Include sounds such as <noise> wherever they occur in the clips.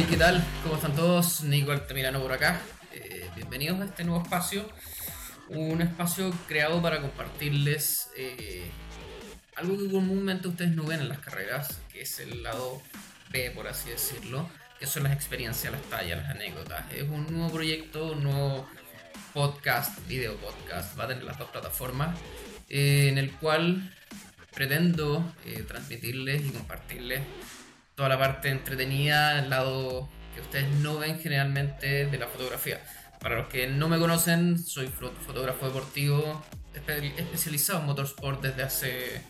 Hey, ¿qué tal? ¿Cómo están todos? Nico Altamirano por acá. Eh, bienvenidos a este nuevo espacio. Un espacio creado para compartirles eh, algo que comúnmente ustedes no ven en las carreras, que es el lado B, por así decirlo, que son las experiencias, las tallas, las anécdotas. Es un nuevo proyecto, un nuevo podcast, video podcast, va a tener las dos plataformas, eh, en el cual pretendo transmitirles y compartirles toda la parte entretenida, el lado que ustedes no ven generalmente de la fotografía. Para los que no me conocen, soy fotógrafo deportivo especializado en motorsport desde hace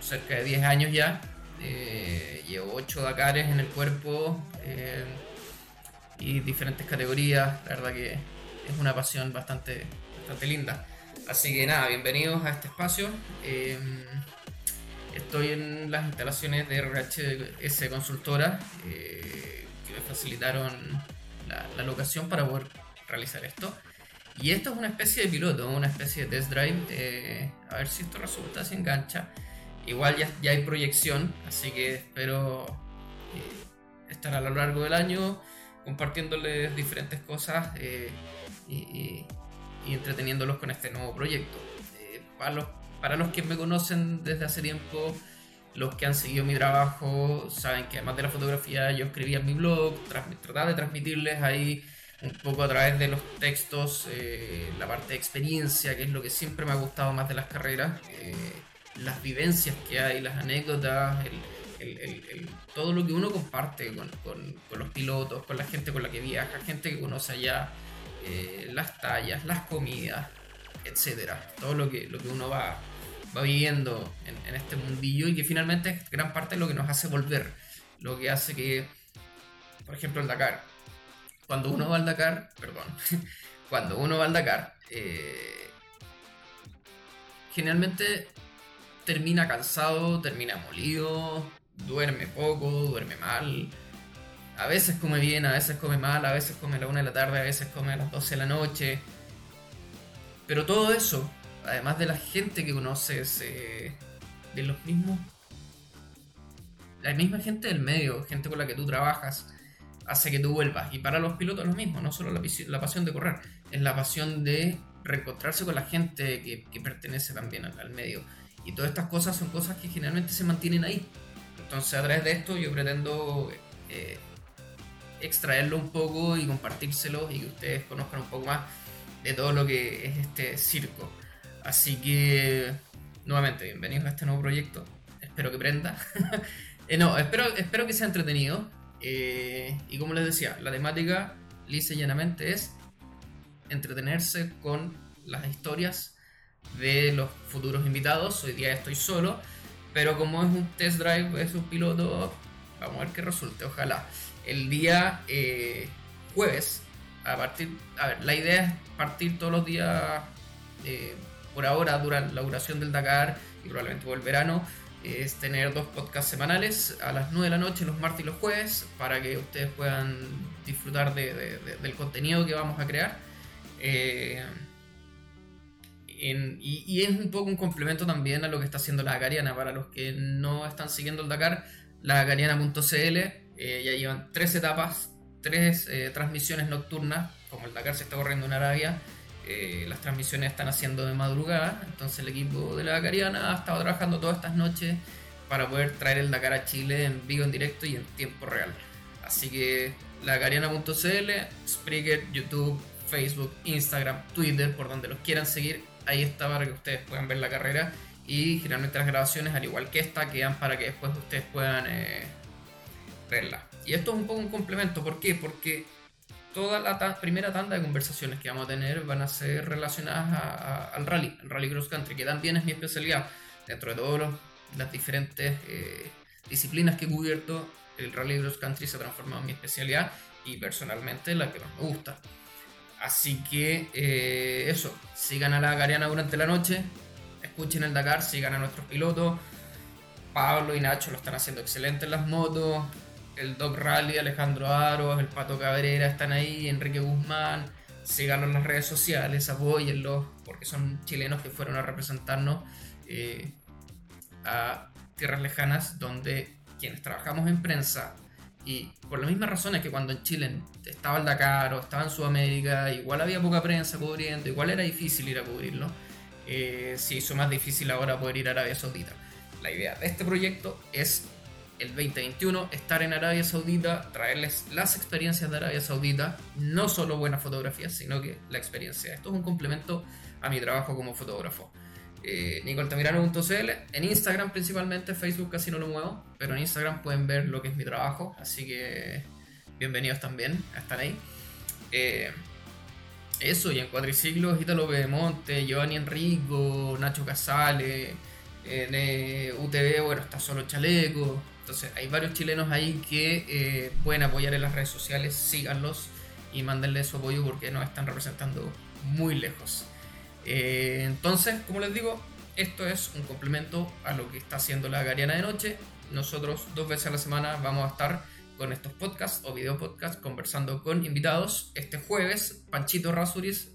cerca de 10 años ya. Eh, llevo 8 Dakares en el cuerpo eh, y diferentes categorías. La verdad que es una pasión bastante, bastante linda. Así que nada, bienvenidos a este espacio. Eh, Estoy en las instalaciones de RHS Consultora eh, que me facilitaron la, locación para poder realizar esto. Y esto es una especie de piloto, una especie de test drive. Eh, a ver si esto resulta, si engancha. Igual ya, ya hay proyección, así que espero eh, estar a lo largo del año compartiéndoles diferentes cosas y, y, entreteniéndolos con este nuevo proyecto. Para los que me conocen desde hace tiempo, los que han seguido mi trabajo, saben que además de la fotografía yo escribía en mi blog, trataba de transmitirles ahí un poco a través de los textos eh, la parte de experiencia, que es lo que siempre me ha gustado más de las carreras, eh, las vivencias que hay, las anécdotas, todo lo que uno comparte con, los pilotos, con la gente con la que viaja, gente que conoce allá, eh, las tallas, las comidas, etcétera, todo lo que, lo que uno va va viviendo en, este mundillo y que finalmente es gran parte de lo que nos hace volver. Lo que hace que, por ejemplo, el Dakar. Cuando uno va al Dakar, perdón, <laughs> cuando uno va al Dakar, eh, generalmente termina cansado, termina molido, duerme poco, duerme mal. A veces come bien, a veces come mal, a veces come a la una de la tarde, a veces come a las 12 de la noche. Pero todo eso además de la gente que conoces, de los mismos, la misma gente del medio, gente con la que tú trabajas, hace que tú vuelvas. Y para los pilotos lo mismo, no solo la, pasión de correr, es la pasión de reencontrarse con la gente que, pertenece también al, medio. Y todas estas cosas son cosas que generalmente se mantienen ahí. Entonces a través de esto yo pretendo eh, extraerlo un poco y compartírselo y que ustedes conozcan un poco más de todo lo que es este circo. Así que, nuevamente, bienvenidos a este nuevo proyecto. Espero que prenda. <laughs> Eh, no, espero, espero que sea entretenido. Eh, y como les decía, la temática, lisa y llanamente, es entretenerse con las historias de los futuros invitados. Hoy día estoy solo, pero como es un test drive, es un piloto, vamos a ver qué resulte, ojalá. El día eh, jueves, a partir, a ver, la idea es partir todos los días por ahora, durante la duración del Dakar y probablemente por el verano, es tener dos podcasts semanales a las 9 de la noche, los martes y los jueves, para que ustedes puedan disfrutar del contenido que vamos a crear. Eh, y, es un poco un complemento también a lo que está haciendo la Dakariana. Para los que no están siguiendo el Dakar, la Dakariana.cl eh, ya llevan tres etapas, tres eh, transmisiones nocturnas, como el Dakar se está corriendo en Arabia eh, las transmisiones están haciendo de madrugada, entonces el equipo de la Dakariana ha estado trabajando todas estas noches para poder traer el Dakar a Chile en vivo, en directo y en tiempo real. Así que lagariana.cl, Spreaker, YouTube, Facebook, Instagram, Twitter, por donde los quieran seguir, ahí está para que ustedes puedan ver la carrera y generalmente las grabaciones, al igual que esta, quedan para que después ustedes puedan eh, verla. Y esto es un poco un complemento, ¿por qué? Porque toda la primera tanda de conversaciones que vamos a tener van a ser relacionadas al rally, al rally cross country, que también es mi especialidad. Dentro de todas las diferentes eh, disciplinas que he cubierto, el rally cross country se ha transformado en mi especialidad y personalmente la que más me gusta. Así que eh, eso, sigan a la Gariana durante la noche, escuchen el Dakar, sigan a nuestros pilotos. Pablo y Nacho lo están haciendo excelente en las motos el Doc Rally, Alejandro Aros, el Pato Cabrera están ahí, Enrique Guzmán. Síganlos en las redes sociales, apóyenlos, porque son chilenos que fueron a representarnos eh, a tierras lejanas donde quienes trabajamos en prensa Y por las mismas razones que cuando en Chile estaba el Dakar o estaba en Sudamérica, igual había poca prensa cubriendo, igual era difícil ir a cubrirlo, eh, se hizo más difícil ahora poder ir a Arabia Saudita. La idea de este proyecto es el 2021 estar en Arabia Saudita, traerles las experiencias de Arabia Saudita, no solo buenas fotografías, sino que la experiencia. Esto es un complemento a mi trabajo como fotógrafo eh, nicoltamirano.cl. En Instagram principalmente, Facebook casi no lo muevo, pero en Instagram pueden ver lo que es mi trabajo, así que bienvenidos también, están ahí. Eh, eso, y en cuadriciclos, Italo Bedemonte, Giovanni Enrico, Nacho Casale, en eh, UTV, bueno, está solo Chaleco. Entonces, hay varios chilenos ahí que eh, pueden apoyar en las redes sociales, síganlos y mándenle su apoyo porque nos están representando muy lejos. Eh, entonces, como les digo, esto es un complemento a lo que está haciendo la Gariana de Noche. Nosotros dos veces a la semana vamos a estar con estos podcasts o video podcasts conversando con invitados. Este jueves, Panchito Rasuris,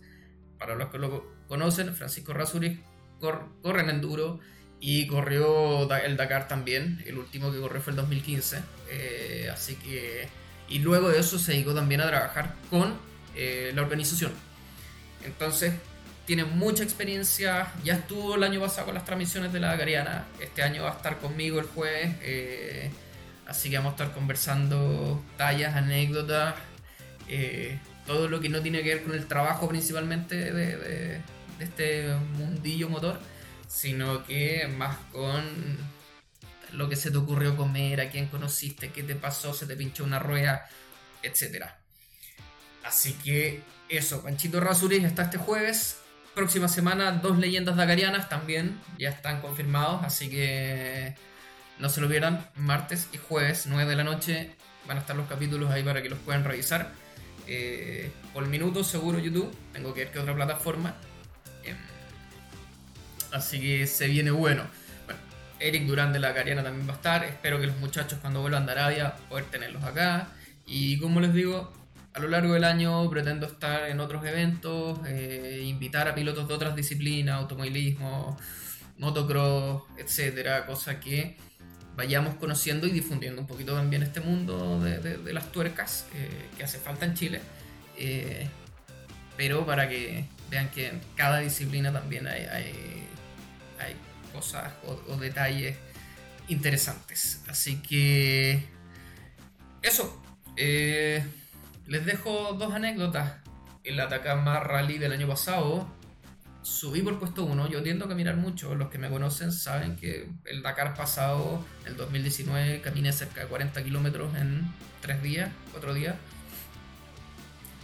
para los que lo conocen, Francisco Rasuris corre en enduro y corrió el Dakar también. El último que corrió fue el 2015. Eh, así que. Y luego de eso se dedicó también a trabajar con eh, la organización. Entonces, tiene mucha experiencia, ya estuvo el año pasado con las transmisiones de la Gariana, este año va a estar conmigo el jueves, eh, así que vamos a estar conversando tallas, anécdotas, todo lo que no tiene que ver con el trabajo principalmente de, este mundillo motor, sino que más con lo que se te ocurrió comer, a quién conociste, qué te pasó, se te pinchó una rueda, etc. Así que eso, Panchito Rasuris está este jueves, próxima semana dos leyendas dagarianas también ya están confirmados, así que no se lo vieran. Martes y jueves, 9 de la noche, van a estar los capítulos ahí para que los puedan revisar. Eh, por minuto seguro YouTube, tengo que ver qué otra plataforma. Así que se viene bueno. Bueno, Eric Durán de la Gariana también va a estar. Espero que los muchachos cuando vuelvan de Arabia poder tenerlos acá. Y como les digo, a lo largo del año pretendo estar en otros eventos, eh, invitar a pilotos de otras disciplinas, automovilismo, motocross, etcétera, cosa que vayamos conociendo y difundiendo un poquito también este mundo de, las tuercas eh, que hace falta en Chile, eh, pero para que vean que en cada disciplina también hay, cosas o detalles interesantes. Así que eso. Les dejo dos anécdotas. El Atacama Rally del año pasado, subí por puesto 1. Yo tiendo a caminar mucho. Los que me conocen saben que el Dakar pasado, el 2019, caminé cerca de 40 kilómetros en 3 días, 4 días.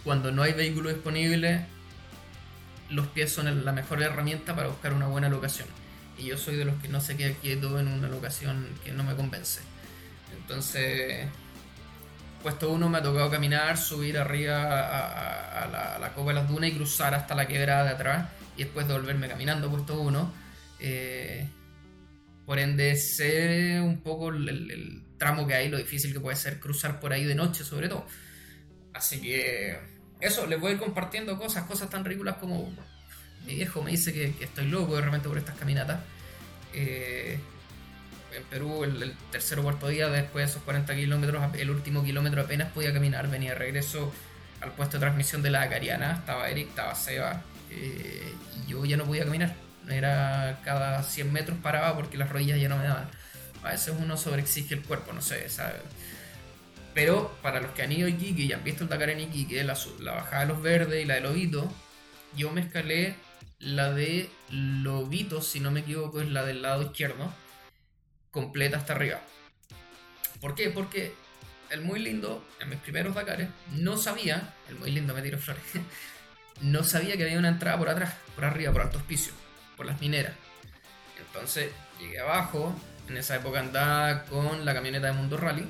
Cuando no hay vehículo disponible, los pies son la mejor herramienta para buscar una buena locación. Y yo soy de los que no se queda quieto en una locación que no me convence. Entonces, puesto uno me ha tocado caminar, subir arriba a, la, a, Copa de las Dunas y cruzar hasta la quebrada de atrás y después devolverme caminando, puesto uno. Eh, por ende, sé un poco el, tramo que hay, lo difícil que puede ser cruzar por ahí de noche, sobre todo. Así que, eso, les voy a ir compartiendo cosas, cosas tan ridículas como mi viejo me dice que, estoy loco de repente por estas caminatas. Eh, en Perú el, tercer o cuarto día, después de esos 40 kilómetros, el último kilómetro apenas podía caminar, venía de regreso al puesto de transmisión de la Cariana, estaba Eric, estaba Seba, eh, y yo ya no podía caminar, era cada 100 metros paraba porque las rodillas ya no me daban. A veces uno sobreexige el cuerpo, no sé, ¿sabes? Pero para los que han ido a Iquique y han visto el Dakar en Iquique, la, la bajada de los verdes y la de Lobito, yo me escalé la de Lobito, si no me equivoco, es la del lado izquierdo completa hasta arriba. ¿Por qué? Porque el muy lindo, en mis primeros Dakares, no sabía, el muy lindo me tiro flores, <laughs> no sabía que había una entrada por atrás, por arriba, por alto hospicio, por las mineras. Entonces llegué abajo, en esa época andaba con la camioneta de Mundo Rally,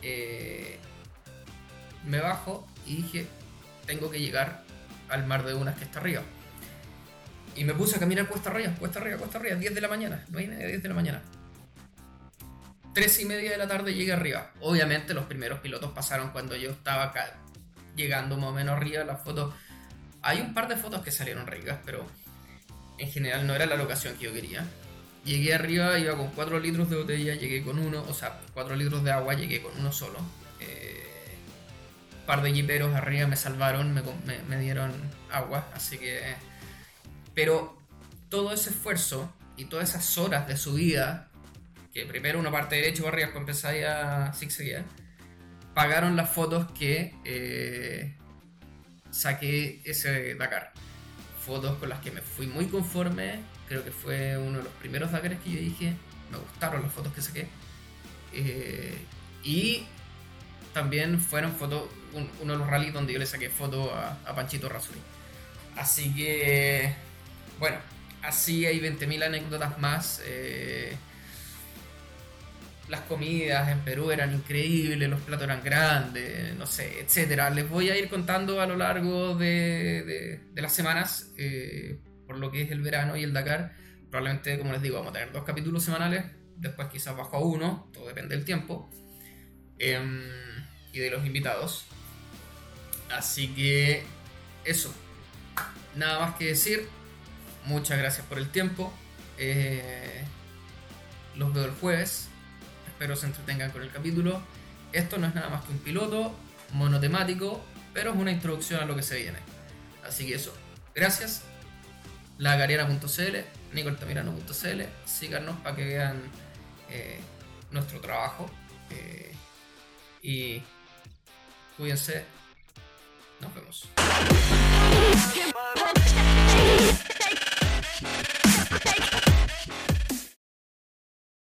eh, me bajo y dije, tengo que llegar al mar de unas que está arriba. Y me puse a caminar cuesta arriba, cuesta arriba, cuesta arriba, 10 de la mañana, no hay 10 de la mañana. 3 y media de la tarde llegué arriba. Obviamente los primeros pilotos pasaron cuando yo estaba acá, llegando más o menos arriba. Las fotos. Hay un par de fotos que salieron ricas, pero en general no era la locación que yo quería. Llegué arriba, iba con 4 litros de botella, llegué con uno, o sea, 4 litros de agua, llegué con uno solo. par de jiperos arriba me salvaron, me, me dieron agua, así que... Pero todo ese esfuerzo y todas esas horas de subida, que primero una parte derecha para arriba, después empezáis a zigzaguear, pagaron las fotos que eh, saqué ese Dakar. Fotos con las que me fui muy conforme, creo que fue uno de los primeros Dakares que yo dije, me gustaron las fotos que saqué. Eh, y también fueron fotos, uno de los rallies donde yo le saqué fotos a, Panchito Razuri. Así que, bueno, así hay 20.000 anécdotas más. Eh, las comidas en Perú eran increíbles, los platos eran grandes, no sé, etcétera. Les voy a ir contando a lo largo de, las semanas, eh, por lo que es el verano y el Dakar. Probablemente, como les digo, vamos a tener dos capítulos semanales, después quizás bajo a uno, todo depende del tiempo. Em, y de los invitados. Así que eso. Nada más que decir. Muchas gracias por el tiempo. Eh, los veo el jueves. Espero se entretengan con el capítulo. Esto no es nada más que un piloto monotemático, pero es una introducción a lo que se viene. Así que eso. Gracias. Lagariana.cl, nicoltamirano.cl. Síganos para que vean eh, nuestro trabajo. Eh, y cuídense. Nos vemos. Thank you.